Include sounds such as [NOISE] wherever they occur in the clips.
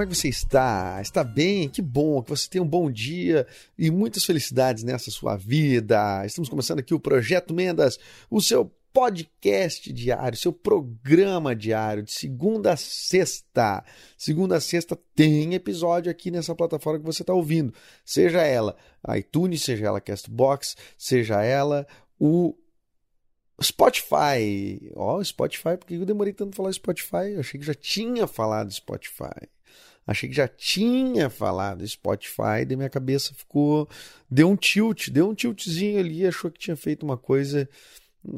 Como é que você está? Está bem? Que bom que você tenha um bom dia e muitas felicidades nessa sua vida. Estamos começando aqui o Projeto Mendas, o seu podcast diário, seu programa diário, de segunda a sexta. Segunda a sexta tem episódio aqui nessa plataforma que você está ouvindo. Seja ela iTunes, seja ela Castbox, seja ela o Spotify. Ó, oh, Spotify, porque eu demorei tanto falar Spotify? Eu achei que já tinha falado Spotify. Achei que já tinha falado Spotify, daí minha cabeça ficou. Deu um tilt, deu um tiltzinho ali, achou que tinha feito uma coisa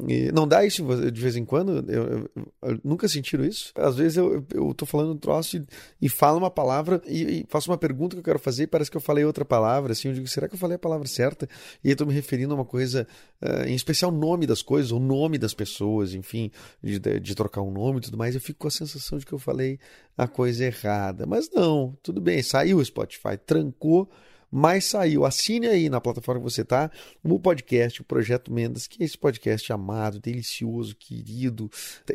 e não dá isso de vez em quando? Eu, eu, eu, nunca sentiram isso? Às vezes eu, eu tô falando um troço e, e falo uma palavra e, e, faço uma pergunta que eu quero fazer e parece que eu falei outra palavra. Assim, eu digo, será que eu falei a palavra certa? E aí tô me referindo a uma coisa, uh, em especial o nome das coisas, o nome das pessoas, enfim, de, de, trocar um nome e tudo mais. Eu fico com a sensação de que eu falei a coisa errada. Mas não, tudo bem, saiu o Spotify, trancou mas saiu. Assine aí na plataforma que você está o podcast, o Projeto Mendas, que é esse podcast amado, delicioso, querido,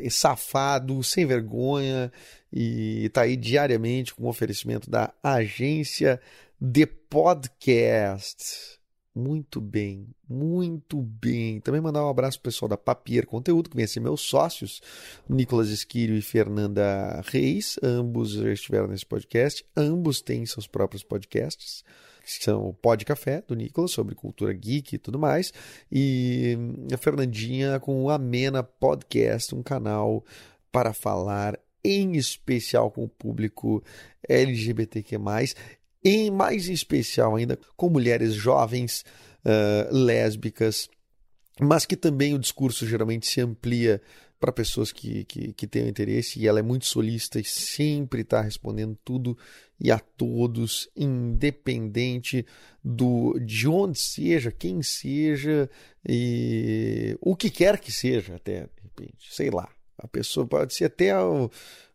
safado, sem vergonha e está aí diariamente com o oferecimento da agência de podcast. Muito bem, muito bem. Também mandar um abraço pro pessoal da Papier Conteúdo, que vem ser meus sócios, Nicolas Esquírio e Fernanda Reis. Ambos já estiveram nesse podcast. Ambos têm seus próprios podcasts são o Pod Café, do Nicolas, sobre cultura geek e tudo mais, e a Fernandinha com o Amena Podcast, um canal para falar em especial com o público LGBTQ+, em mais em especial ainda com mulheres jovens, uh, lésbicas, mas que também o discurso geralmente se amplia para pessoas que, que, que tenham interesse e ela é muito solista e sempre está respondendo tudo e a todos, independente do de onde seja, quem seja e o que quer que seja, até de repente, sei lá. A pessoa pode ser até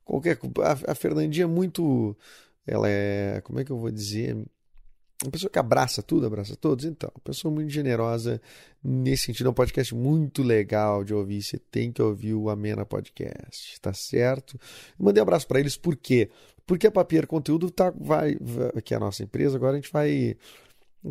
qualquer a, a Fernandinha é muito ela é, como é que eu vou dizer, uma pessoa que abraça tudo, abraça todos. Então, uma pessoa muito generosa nesse sentido. É um podcast muito legal de ouvir. Você tem que ouvir o Amena Podcast, tá certo? mandei um abraço para eles, por quê? Porque a Papier Conteúdo tá, vai, vai, que é a nossa empresa, agora a gente vai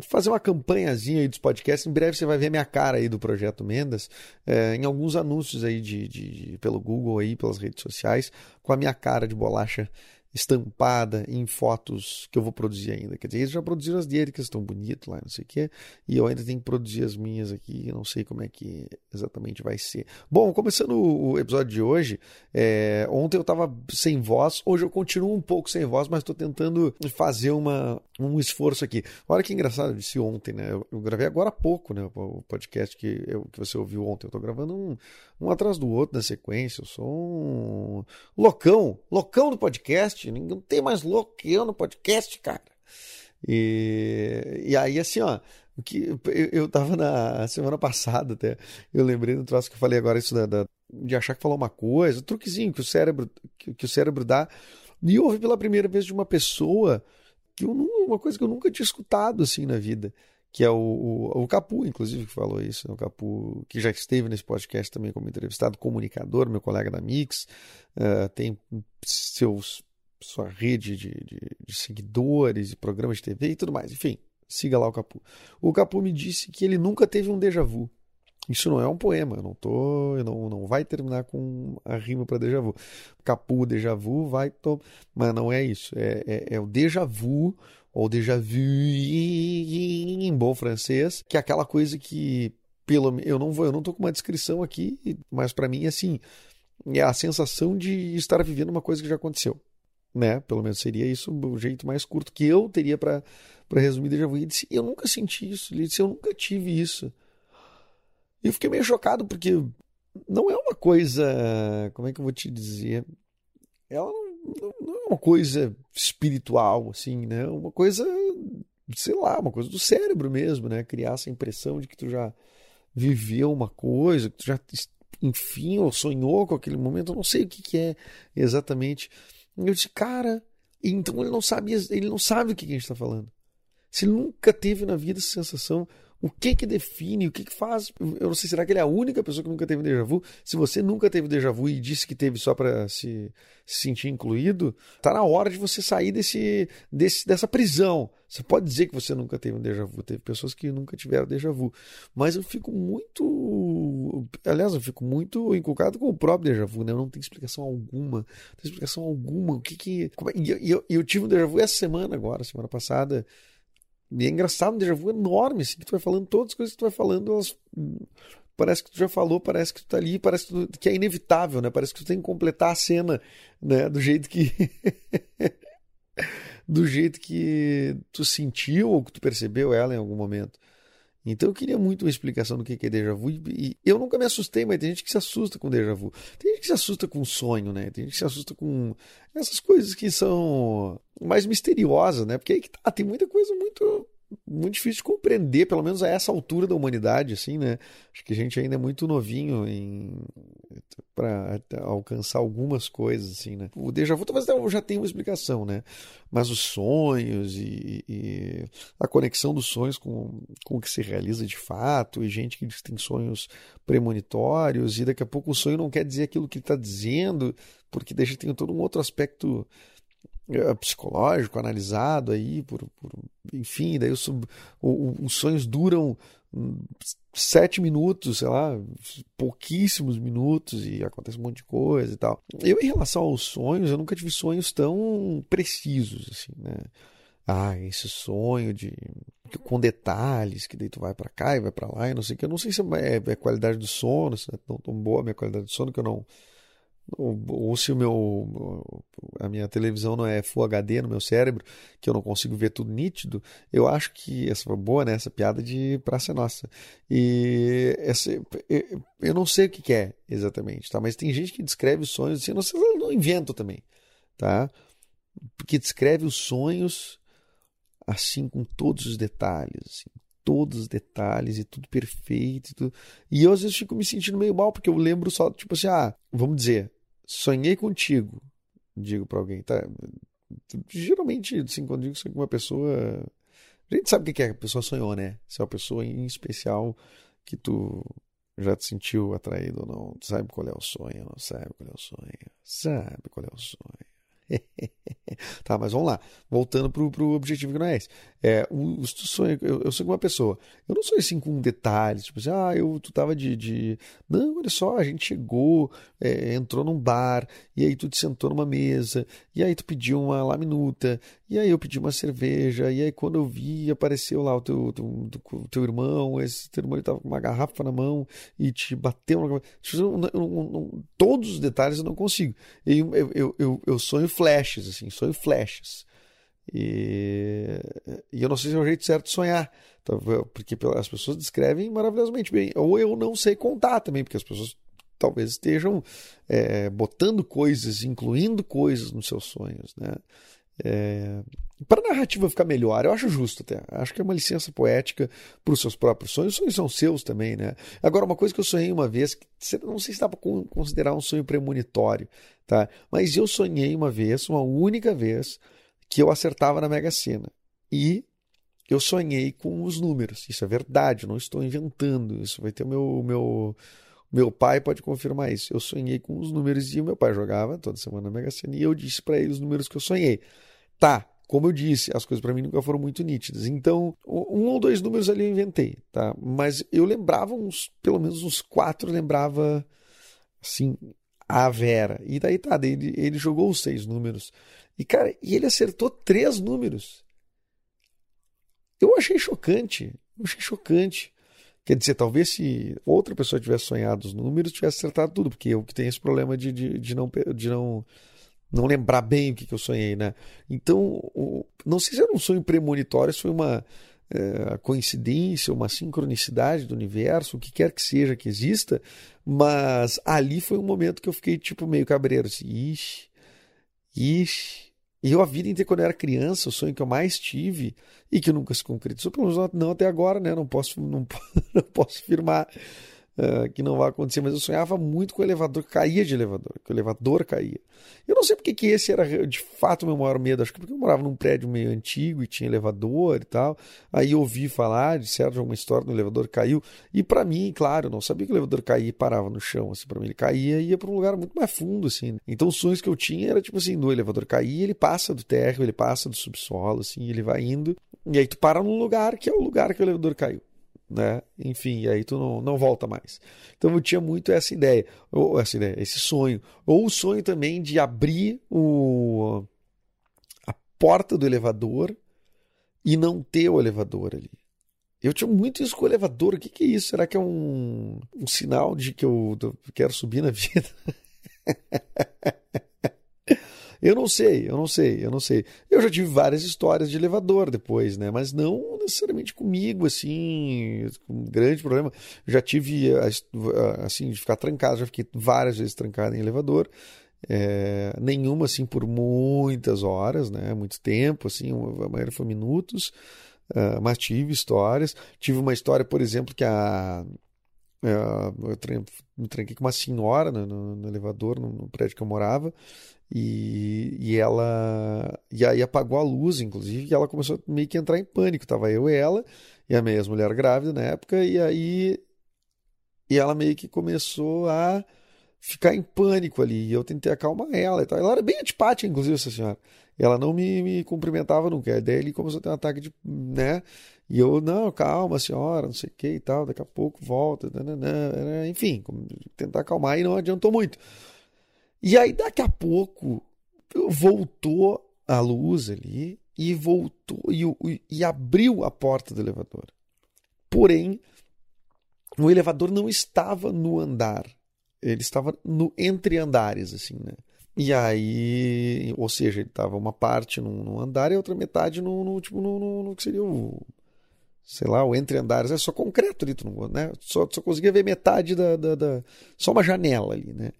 fazer uma campanhazinha aí dos podcasts. Em breve você vai ver minha cara aí do Projeto Mendas é, em alguns anúncios aí de, de, de, pelo Google aí, pelas redes sociais, com a minha cara de bolacha estampada em fotos que eu vou produzir ainda. Quer dizer, eles já produziram as dele, que estão bonitas lá, não sei o quê, e eu ainda tenho que produzir as minhas aqui, não sei como é que exatamente vai ser. Bom, começando o episódio de hoje, é, ontem eu estava sem voz, hoje eu continuo um pouco sem voz, mas estou tentando fazer uma, um esforço aqui. Olha que engraçado, eu disse ontem, né? Eu, eu gravei agora há pouco, né? O podcast que, eu, que você ouviu ontem. Eu estou gravando um, um atrás do outro na sequência. Eu sou um loucão, loucão do podcast podcast. Não tem mais louco que eu no podcast, cara. E, e aí, assim, ó, que eu, eu tava na semana passada até, eu lembrei do troço que eu falei agora, isso da, da de achar que falou uma coisa, um truquezinho que o cérebro, que, que o cérebro dá. E ouvi pela primeira vez de uma pessoa que eu, uma coisa que eu nunca tinha escutado assim na vida que é o, o, o, Capu, inclusive, que falou isso, né? o Capu, que já esteve nesse podcast também como entrevistado, comunicador, meu colega da Mix, uh, tem seus sua rede de, de, de seguidores e programas de TV e tudo mais. Enfim, siga lá o Capu. O Capu me disse que ele nunca teve um déjà vu. Isso não é um poema, eu não tô, eu não, não vai terminar com a rima para déjà vu. Capu, déjà vu, vai, mas não é isso. É, é, é o déjà vu ou déjà vu em bom francês, que é aquela coisa que pelo eu não vou, eu não tô com uma descrição aqui, mas para mim assim, é a sensação de estar vivendo uma coisa que já aconteceu. Né? Pelo menos seria isso o jeito mais curto que eu teria para resumir déjà vu. Ele disse: Eu nunca senti isso. Ele disse: Eu nunca tive isso. E eu fiquei meio chocado porque não é uma coisa. Como é que eu vou te dizer? Ela não, não é uma coisa espiritual, assim, né? Uma coisa, sei lá, uma coisa do cérebro mesmo, né? Criar essa impressão de que tu já viveu uma coisa, que tu já, enfim, ou sonhou com aquele momento. Eu não sei o que, que é exatamente. Eu disse, cara, então ele não sabe, ele não sabe o que a gente está falando. Se nunca teve na vida essa sensação, o que que define, o que que faz? Eu não sei, será que ele é a única pessoa que nunca teve déjà vu? Se você nunca teve déjà vu e disse que teve só para se, se, sentir incluído, tá na hora de você sair desse, desse, dessa prisão. Você pode dizer que você nunca teve um déjà vu, teve pessoas que nunca tiveram déjà vu, mas eu fico muito, aliás, eu fico muito inculcado com o próprio déjà vu, né? Não tem explicação alguma, não tem explicação alguma. O que que, é, e eu, eu tive um déjà vu essa semana agora, semana passada. E é engraçado, um déjà vu enorme, assim, que tu vai falando, todas as coisas que tu vai falando, elas parece que tu já falou, parece que tu tá ali, parece que, tu, que é inevitável, né? Parece que tu tem que completar a cena, né? Do jeito que [LAUGHS] do jeito que tu sentiu ou que tu percebeu ela em algum momento. Então eu queria muito uma explicação do que é déjà vu. E eu nunca me assustei, mas tem gente que se assusta com déjà vu. Tem gente que se assusta com sonho, né? Tem gente que se assusta com essas coisas que são mais misteriosas, né? Porque aí que tá, tem muita coisa muito muito difícil de compreender, pelo menos a essa altura da humanidade, assim, né? Acho que a gente ainda é muito novinho em para alcançar algumas coisas, assim, né? O déjà vu talvez já tenha uma explicação, né? Mas os sonhos e, e, a conexão dos sonhos com, com o que se realiza de fato, e gente que tem sonhos premonitórios, e daqui a pouco o sonho não quer dizer aquilo que ele está dizendo, porque deixa tem todo um outro aspecto psicológico analisado aí por, por enfim daí os, os sonhos duram sete minutos sei lá pouquíssimos minutos e acontece um monte de coisa e tal. Eu em relação aos sonhos eu nunca tive sonhos tão precisos assim né? Ah esse sonho de com detalhes que daí tu vai para cá e vai para lá e não sei que eu não sei se é, é qualidade do sono se é tão, tão boa a minha qualidade do sono que eu não ou, ou, se o meu a minha televisão não é Full HD no meu cérebro, que eu não consigo ver tudo nítido, eu acho que essa foi boa, né? Essa piada de Praça Nossa. E essa, eu não sei o que é exatamente, tá? Mas tem gente que descreve os sonhos assim, não sei, não invento também, tá? Porque descreve os sonhos assim com todos os detalhes, assim, todos os detalhes e tudo perfeito. E, tudo... e eu às vezes fico me sentindo meio mal, porque eu lembro só, tipo assim, ah, vamos dizer, sonhei contigo, digo para alguém, tá? Geralmente, assim, quando digo isso com uma pessoa. A gente sabe o que é que a pessoa sonhou, né? Se é uma pessoa em especial que tu já te sentiu atraído ou não, sabe qual é o sonho, não sabe qual é o sonho, sabe qual é o sonho. [LAUGHS] tá, mas vamos lá. Voltando pro, pro objetivo que não é esse. É, o, o sonho, eu, eu sou uma pessoa. Eu não sou assim com detalhes, tipo assim, ah, eu, tu tava de, de. Não, olha só, a gente chegou, é, entrou num bar, e aí tu te sentou numa mesa, e aí tu pediu uma laminuta, e aí eu pedi uma cerveja, e aí quando eu vi, apareceu lá o teu, teu, teu, teu irmão, esse teu irmão ele tava com uma garrafa na mão e te bateu na cabeça. Todos os detalhes eu não consigo. Eu, eu, eu, eu sonho flashes, assim, sonho flashes. E, e eu não sei se é o jeito certo de sonhar, tá, porque as pessoas descrevem maravilhosamente bem. Ou eu não sei contar também, porque as pessoas talvez estejam é, botando coisas, incluindo coisas nos seus sonhos, né? É, para a narrativa ficar melhor, eu acho justo até. Acho que é uma licença poética para os seus próprios sonhos. Os sonhos são seus também, né? Agora, uma coisa que eu sonhei uma vez, que não sei se dá para considerar um sonho premonitório, tá? Mas eu sonhei uma vez, uma única vez, que eu acertava na Mega Sena. E eu sonhei com os números. Isso é verdade, não estou inventando. Isso vai ter o meu, meu, meu pai pode confirmar isso. Eu sonhei com os números e o meu pai jogava toda semana na Mega Sena e eu disse para ele os números que eu sonhei. Tá, como eu disse, as coisas para mim nunca foram muito nítidas. Então, um ou dois números ali eu inventei, tá? Mas eu lembrava uns, pelo menos uns quatro, lembrava assim, a Vera. E daí tá, daí ele, ele jogou os seis números. E, cara, e ele acertou três números. Eu achei chocante. Eu achei chocante. Quer dizer, talvez se outra pessoa tivesse sonhado os números, tivesse acertado tudo, porque eu que tenho esse problema de, de, de, não, de, não, não lembrar bem o que, que eu sonhei, né? Então, não sei se era um sonho premonitório, se foi uma é, coincidência, uma sincronicidade do universo, o que quer que seja que exista, mas ali foi um momento que eu fiquei tipo meio cabreiro, assim, ixi, ixi. E eu, a vida inteira, quando eu era criança, o sonho que eu mais tive e que nunca se concretizou, pelo menos não até agora, né? Não posso, não, [LAUGHS] não posso afirmar uh, que não vai acontecer, mas eu sonhava muito com o elevador, caía de elevador, que o elevador caía. Eu não sei porque que esse era de fato o meu maior medo, acho que porque eu morava num prédio meio antigo e tinha elevador e tal. Aí ouvi falar, de certo, uma história do elevador caiu. E para mim, claro, eu não sabia que o elevador caía e parava no chão, assim, para mim ele caía e ia para um lugar muito mais fundo, assim. Então os sonhos que eu tinha era tipo assim, no elevador caía, ele passa do térreo, ele passa do subsolo, assim, ele vai indo. E aí tu para num lugar que é o lugar que o elevador caiu né? Enfim, aí tu não, não volta mais. Então eu tinha muito essa ideia, ou essa ideia, esse sonho, ou o sonho também de abrir o a porta do elevador e não ter o elevador ali. Eu tinha muito isso com o elevador. O que, que é isso? Será que é um, um sinal de que eu quero subir na vida? [LAUGHS] Eu não sei, eu não sei, eu não sei. Eu já tive várias histórias de elevador depois, né? Mas não necessariamente comigo, assim, um grande problema. Já tive, assim, de ficar trancado, já fiquei várias vezes trancado em elevador. É, nenhuma, assim, por muitas horas, né? Muito tempo, assim, a maioria foi minutos. Uh, mas tive histórias. Tive uma história, por exemplo, que a. Uh, eu me tranquei com uma senhora no, no, no elevador, no, no, prédio que eu morava, e, e ela. E aí apagou a luz, inclusive, e ela começou meio que entrar em pânico. Tava eu e ela, e a minha mulher grávida na época, e aí. E ela meio que começou a ficar em pânico ali. E eu tentei acalmar ela e tal. Ela era bem antipática, inclusive, essa senhora. Ela não me, me cumprimentava nunca. Daí ele começou a ter um ataque de. né? E eu, não, calma, senhora, não sei o que e tal, daqui a pouco volta. Nananã. Enfim, tentar acalmar e não adiantou muito. E aí, daqui a pouco, voltou a luz ali e voltou e, e abriu a porta do elevador. Porém, o elevador não estava no andar, ele estava no entre andares, assim, né? E aí, ou seja, ele estava uma parte no, no, andar e outra metade no, no tipo, no, no, no, que seria o, sei lá, o entre andares. É só concreto ali, tu não, né? Só, só conseguia ver metade da, da, da, Só uma janela ali, né?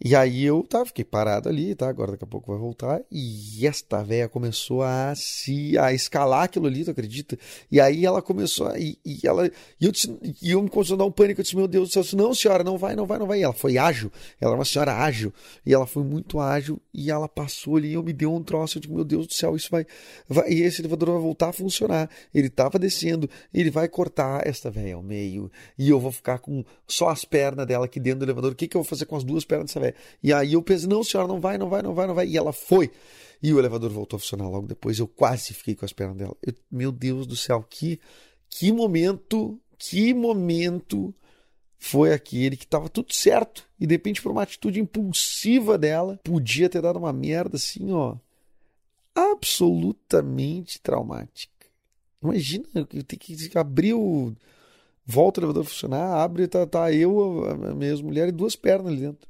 E aí eu tá, fiquei parado ali, tá? Agora daqui a pouco vai voltar. E esta véia começou a se a escalar aquilo ali, tu acredita? E aí ela começou a. E, e ela, e eu, disse, e eu me começou a dar um pânico. Eu disse, meu Deus do céu, disse, não, senhora, não vai, não vai, não vai. E ela foi ágil. Ela era uma senhora ágil. E ela foi muito ágil. E ela passou ali e eu me deu um troço. Eu digo, meu Deus do céu, isso vai. vai e esse elevador vai voltar a funcionar. Ele tava descendo, ele vai cortar esta véia ao meio. E eu vou ficar com só as pernas dela aqui dentro do elevador. O que, que eu vou fazer com as duas pernas dessa véia? E aí eu pensei, não, senhora, não vai, não vai, não vai, não vai. E ela foi. E o elevador voltou a funcionar logo depois. Eu quase fiquei com as pernas dela. Eu, meu Deus do céu, que, que momento, que momento foi aquele que estava tudo certo. E de repente, por uma atitude impulsiva dela, podia ter dado uma merda assim, ó. Absolutamente traumática. Imagina, eu tenho que abrir o. Volta o elevador a funcionar, abre, tá, tá eu, a minha mulher e duas pernas ali dentro.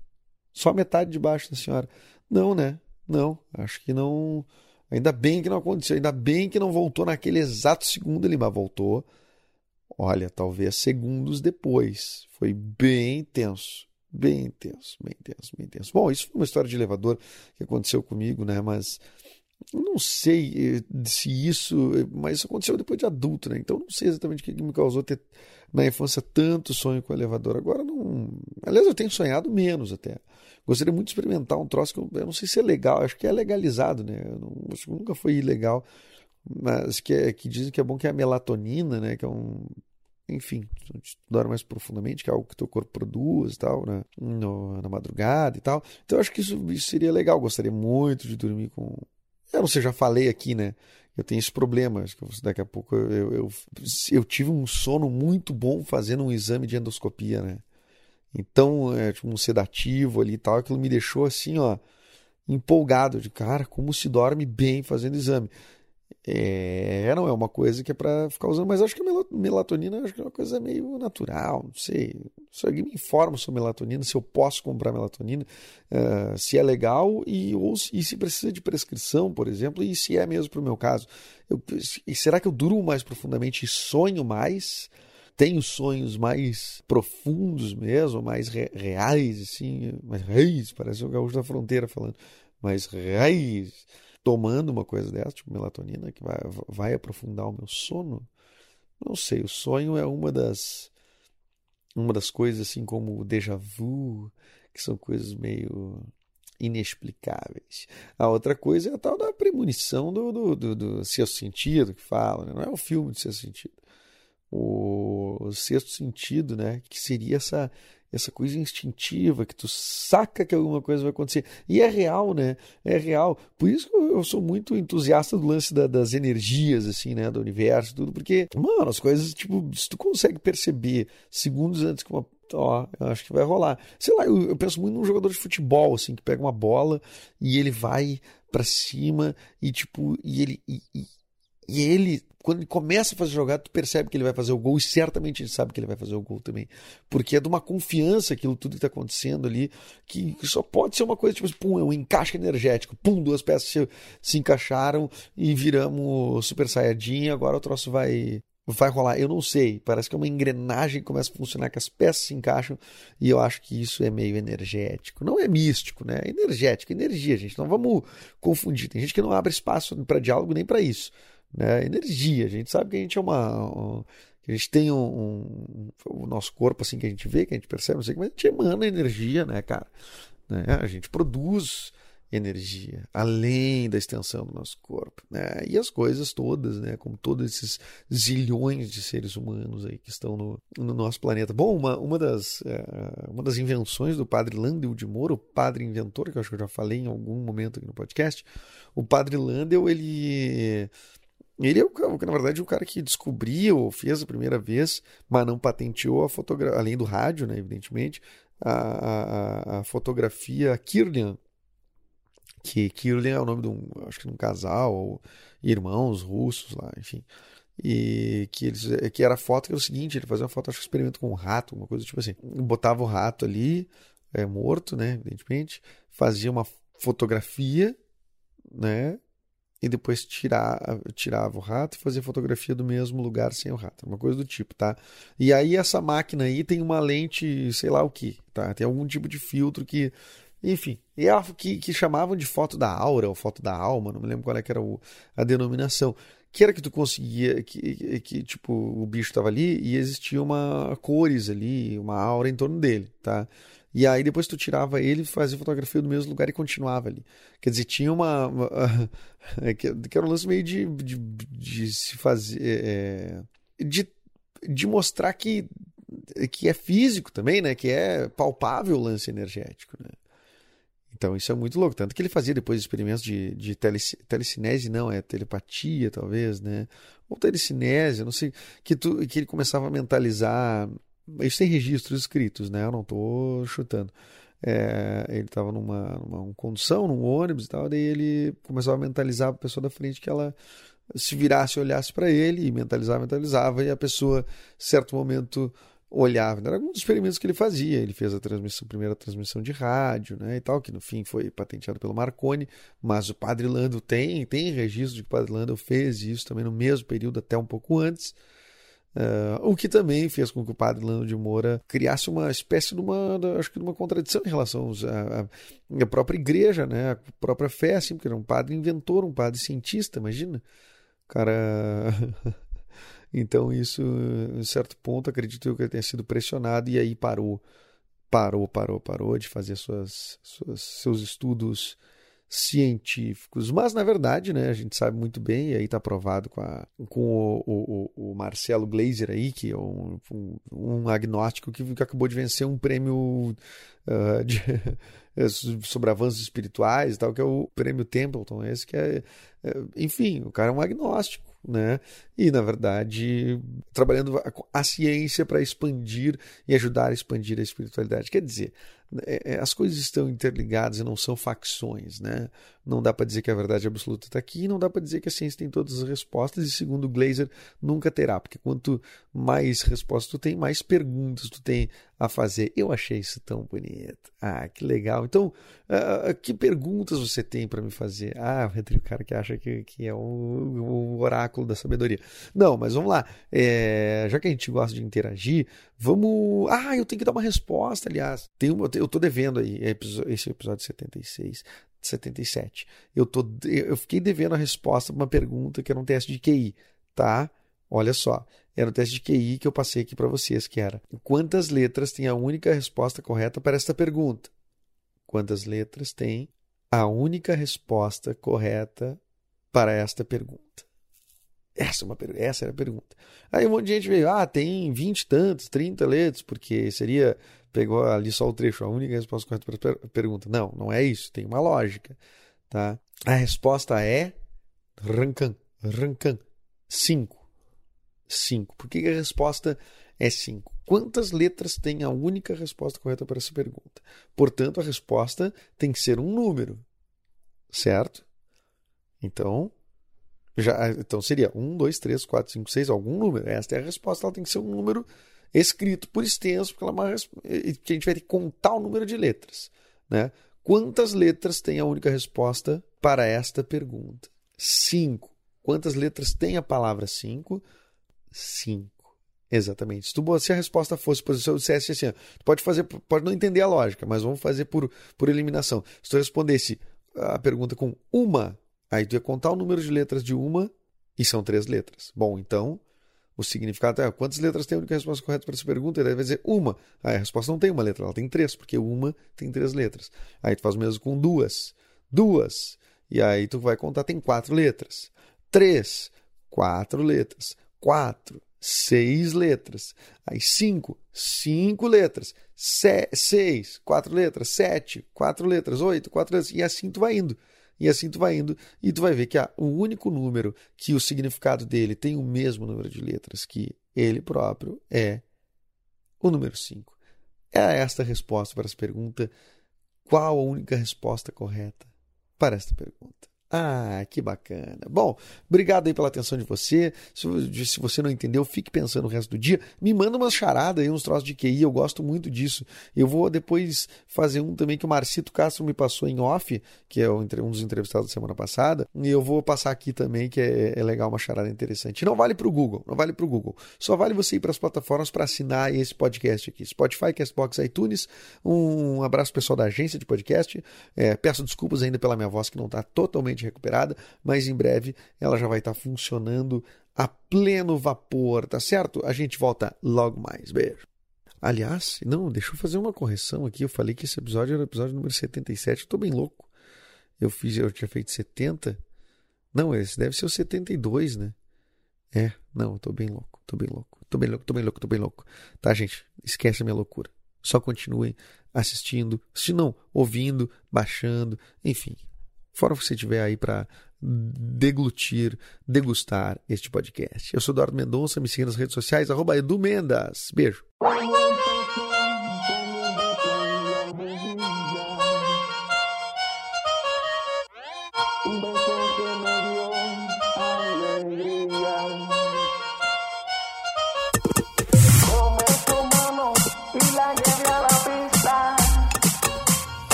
Só metade de baixo da senhora. Não, né? Não. Acho que não. Ainda bem que não aconteceu. Ainda bem que não voltou naquele exato segundo ali, mas voltou. Olha, talvez segundos depois. Foi bem tenso. Bem tenso, bem tenso, bem tenso. Bom, isso foi uma história de elevador que aconteceu comigo, né? Mas não sei eh, se isso, mas isso aconteceu depois de adulto, né? Então não sei exatamente o que me causou ter na infância tanto sonho com elevador. Agora não. Aliás, eu tenho sonhado menos até. Gostaria muito de experimentar um troço que eu, eu não sei se é legal, acho que é legalizado, né? Eu não, acho que nunca foi ilegal, mas que, é, que dizem que é bom que é a melatonina, né? Que é um. Enfim, estudar mais profundamente, que é algo que teu corpo produz e tal, né? No, na madrugada e tal. Então, acho que isso, isso seria legal. Gostaria muito de dormir com, eu não sei, já falei aqui, né? Eu tenho esse problema. Daqui a pouco eu, eu, eu tive um sono muito bom fazendo um exame de endoscopia, né? Então, é, tipo, um sedativo ali e tal, aquilo me deixou assim, ó, empolgado de cara, como se dorme bem fazendo exame. É, não é uma coisa que é para ficar usando, mas acho que a melatonina acho que é uma coisa meio natural, não sei. Se alguém me informa sobre melatonina, se eu posso comprar melatonina, uh, se é legal e, ou, e se precisa de prescrição, por exemplo, e se é mesmo para o meu caso. Eu, será que eu durmo mais profundamente e sonho mais? Tenho sonhos mais profundos mesmo, mais re reais, assim, mais reis, parece o gaúcho da fronteira falando, mais reais tomando uma coisa dessa, tipo melatonina, que vai, vai aprofundar o meu sono? Não sei, o sonho é uma das uma das coisas assim como o déjà vu, que são coisas meio inexplicáveis. A outra coisa é a tal da premonição do, do, do, do sexto sentido que fala, né? não é o filme de sexto sentido. O sexto sentido, né? Que seria essa essa coisa instintiva que tu saca que alguma coisa vai acontecer. E é real, né? É real. Por isso que eu sou muito entusiasta do lance da, das energias, assim, né? Do universo, tudo, porque, mano, as coisas, tipo, se tu consegue perceber segundos antes que uma. Ó, eu acho que vai rolar. Sei lá, eu, eu penso muito num jogador de futebol, assim, que pega uma bola e ele vai para cima e, tipo, e ele. E, e, e ele quando ele começa a fazer jogada, tu percebe que ele vai fazer o gol e certamente ele sabe que ele vai fazer o gol também. Porque é de uma confiança aquilo tudo que está acontecendo ali, que só pode ser uma coisa tipo pum, é um encaixe energético, pum, duas peças se, se encaixaram e viramos Super Saiyajin, agora o troço vai vai rolar. Eu não sei, parece que é uma engrenagem que começa a funcionar, que as peças se encaixam e eu acho que isso é meio energético. Não é místico, né? É energético, energia, gente. Não vamos confundir. Tem gente que não abre espaço para diálogo nem para isso né? Energia. A gente sabe que a gente é uma. Um, a gente tem um, um, O nosso corpo, assim, que a gente vê, que a gente percebe, não sei, mas a gente emana energia, né, cara? Né? A gente produz energia além da extensão do nosso corpo, né? E as coisas todas, né? Como todos esses zilhões de seres humanos aí que estão no, no nosso planeta. Bom, uma, uma, das, uh, uma das invenções do padre Landel de Moura, o padre inventor, que eu acho que eu já falei em algum momento aqui no podcast, o padre Landel, ele ele é o na verdade, o cara que descobriu fez a primeira vez, mas não patenteou a fotografia, além do rádio, né, evidentemente, a, a, a fotografia Kirlian. Que Kirlian é o nome de um, acho que de um casal, ou irmãos russos lá, enfim. E que, eles, que era a foto que era o seguinte: ele fazia uma foto, acho que experimento com um rato, uma coisa tipo assim. Botava o rato ali, é, morto, né, evidentemente, fazia uma fotografia, né, e depois tirar, tirava o rato e fazia fotografia do mesmo lugar sem o rato, uma coisa do tipo, tá? E aí essa máquina aí tem uma lente, sei lá o que, tá? Tem algum tipo de filtro que, enfim, e é que, que chamavam de foto da aura ou foto da alma, não me lembro qual é que era o, a denominação, que era que tu conseguia, que, que tipo, o bicho estava ali e existia uma cores ali, uma aura em torno dele, tá? E aí depois tu tirava ele, fazia fotografia do mesmo lugar e continuava ali. Quer dizer, tinha uma. uma [LAUGHS] que, era um lance meio de, de, de se fazer. É, de, de mostrar que, que é físico também, né? Que é palpável o lance energético, né? Então isso é muito louco. Tanto que ele fazia depois experimentos de, de telecinese, não, é telepatia, talvez, né? Ou telecinese, não sei. Que, tu, que ele começava a mentalizar isso tem registros escritos, né? Eu não estou chutando. É, ele estava numa, numa condução, num ônibus e tal, daí ele começou a mentalizar a pessoa da frente que ela se virasse, olhasse para ele e mentalizava, mentalizava, e a pessoa, certo momento, olhava. Era um dos experimentos que ele fazia. Ele fez a transmissão, a primeira transmissão de rádio, né, e tal, que no fim foi patenteado pelo Marconi, mas o Padre Lando tem, tem registro de que o Padre Lando fez isso também no mesmo período, até um pouco antes. Uh, o que também fez com que o padre Lando de Moura criasse uma espécie de uma, acho que de uma contradição em relação à, própria igreja, né? a própria fé, assim, porque era um padre inventor, um padre cientista, imagina. Cara. [LAUGHS] então, isso, em certo ponto, acredito que ele tenha sido pressionado e aí parou. Parou, parou, parou de fazer suas, suas seus estudos científicos. Mas, na verdade, né, a gente sabe muito bem, e aí está provado com, a, com o, o, o, Marcelo Glazer aí, que é um, um, agnóstico que, que, acabou de vencer um prêmio uh, de, [LAUGHS] sobre avanços espirituais e tal, que é o prêmio Templeton, esse que é, é enfim, o cara é um agnóstico. Né? E, na verdade, trabalhando a ciência para expandir e ajudar a expandir a espiritualidade. Quer dizer, as coisas estão interligadas e não são facções, né? Não dá para dizer que a verdade absoluta está aqui, não dá para dizer que a ciência tem todas as respostas e segundo o Glazer nunca terá, porque quanto mais respostas tu tem, mais perguntas tu tem a fazer. Eu achei isso tão bonito. Ah, que legal. Então, uh, que perguntas você tem para me fazer? Ah, o cara que acha que, que é o, o, oráculo da sabedoria. Não, mas vamos lá. É, já que a gente gosta de interagir, vamos. Ah, eu tenho que dar uma resposta, aliás. Tem uma, eu tô devendo aí esse episódio 76. 77. Eu, tô, eu fiquei devendo a resposta para uma pergunta que era um teste de QI, tá? Olha só, era o teste de QI que eu passei aqui para vocês, que era quantas letras tem a única resposta correta para esta pergunta? Quantas letras tem a única resposta correta para esta pergunta? Essa, é uma, essa era a pergunta. Aí um monte de gente veio, ah, tem 20 tantos, 30 letras, porque seria, pegou ali só o trecho, a única resposta correta para a pergunta. Não, não é isso, tem uma lógica. Tá? A resposta é rancan, rancan, 5. 5. Por que a resposta é 5? Quantas letras tem a única resposta correta para essa pergunta? Portanto, a resposta tem que ser um número. Certo? Então, já, então seria 1, 2, 3, 4, 5, 6, algum número. Esta é a resposta. Ela tem que ser um número escrito por extenso, porque ela é uma, que a gente vai ter que contar o número de letras. Né? Quantas letras tem a única resposta para esta pergunta? 5. Quantas letras tem a palavra 5? 5. Exatamente. Se, tu, se a resposta fosse, se eu dissesse assim, tu pode fazer, pode não entender a lógica, mas vamos fazer por, por eliminação. Se tu respondesse a pergunta com uma, aí tu ia contar o número de letras de uma e são três letras. Bom, então o significado é quantas letras tem a única resposta correta para essa pergunta? Ele vai dizer uma. Aí a resposta não tem uma letra, ela tem três, porque uma tem três letras. Aí tu faz o mesmo com duas. Duas. E aí tu vai contar, tem quatro letras. Três. Quatro letras. Quatro seis letras. Aí cinco, cinco letras. Se, seis, quatro letras. Sete, quatro letras. Oito, quatro letras. E assim tu vai indo. E assim tu vai indo. E tu vai ver que o único número que o significado dele tem o mesmo número de letras que ele próprio é o número cinco. É esta a resposta para essa pergunta. Qual a única resposta correta para esta pergunta? Ah, que bacana. Bom, obrigado aí pela atenção de você. Se, se, você não entendeu, fique pensando o resto do dia. Me manda umas charadas aí, uns troços de QI, eu gosto muito disso. Eu vou depois fazer um também que o Marcito Castro me passou em off, que é um dos entrevistados da semana passada. E eu vou passar aqui também, que é, é legal, uma charada interessante. Não vale para o Google, não vale para o Google. Só vale você ir para as plataformas para assinar esse podcast aqui. Spotify, Castbox, iTunes. Um abraço pessoal da agência de podcast. É, peço desculpas ainda pela minha voz que não está totalmente recuperada, mas em breve ela já vai estar funcionando a pleno vapor, tá certo? A gente volta logo mais. Beijo. Aliás, não, deixa eu fazer uma correção aqui. Eu falei que esse episódio era o episódio número 77. Eu tô bem louco. Eu fiz, eu tinha feito 70. Não, esse deve ser o 72, né? É, não, eu tô bem louco, tô bem louco, tô bem louco, tô bem louco, tô bem louco. Tá, gente? Esquece a minha loucura. Só continuem assistindo, se não, ouvindo, baixando, enfim, fora você tiver aí para deglutir, degustar este podcast. Eu sou Eduardo Mendonça, me siga nas redes sociais, arroba Edu Mendas. Beijo.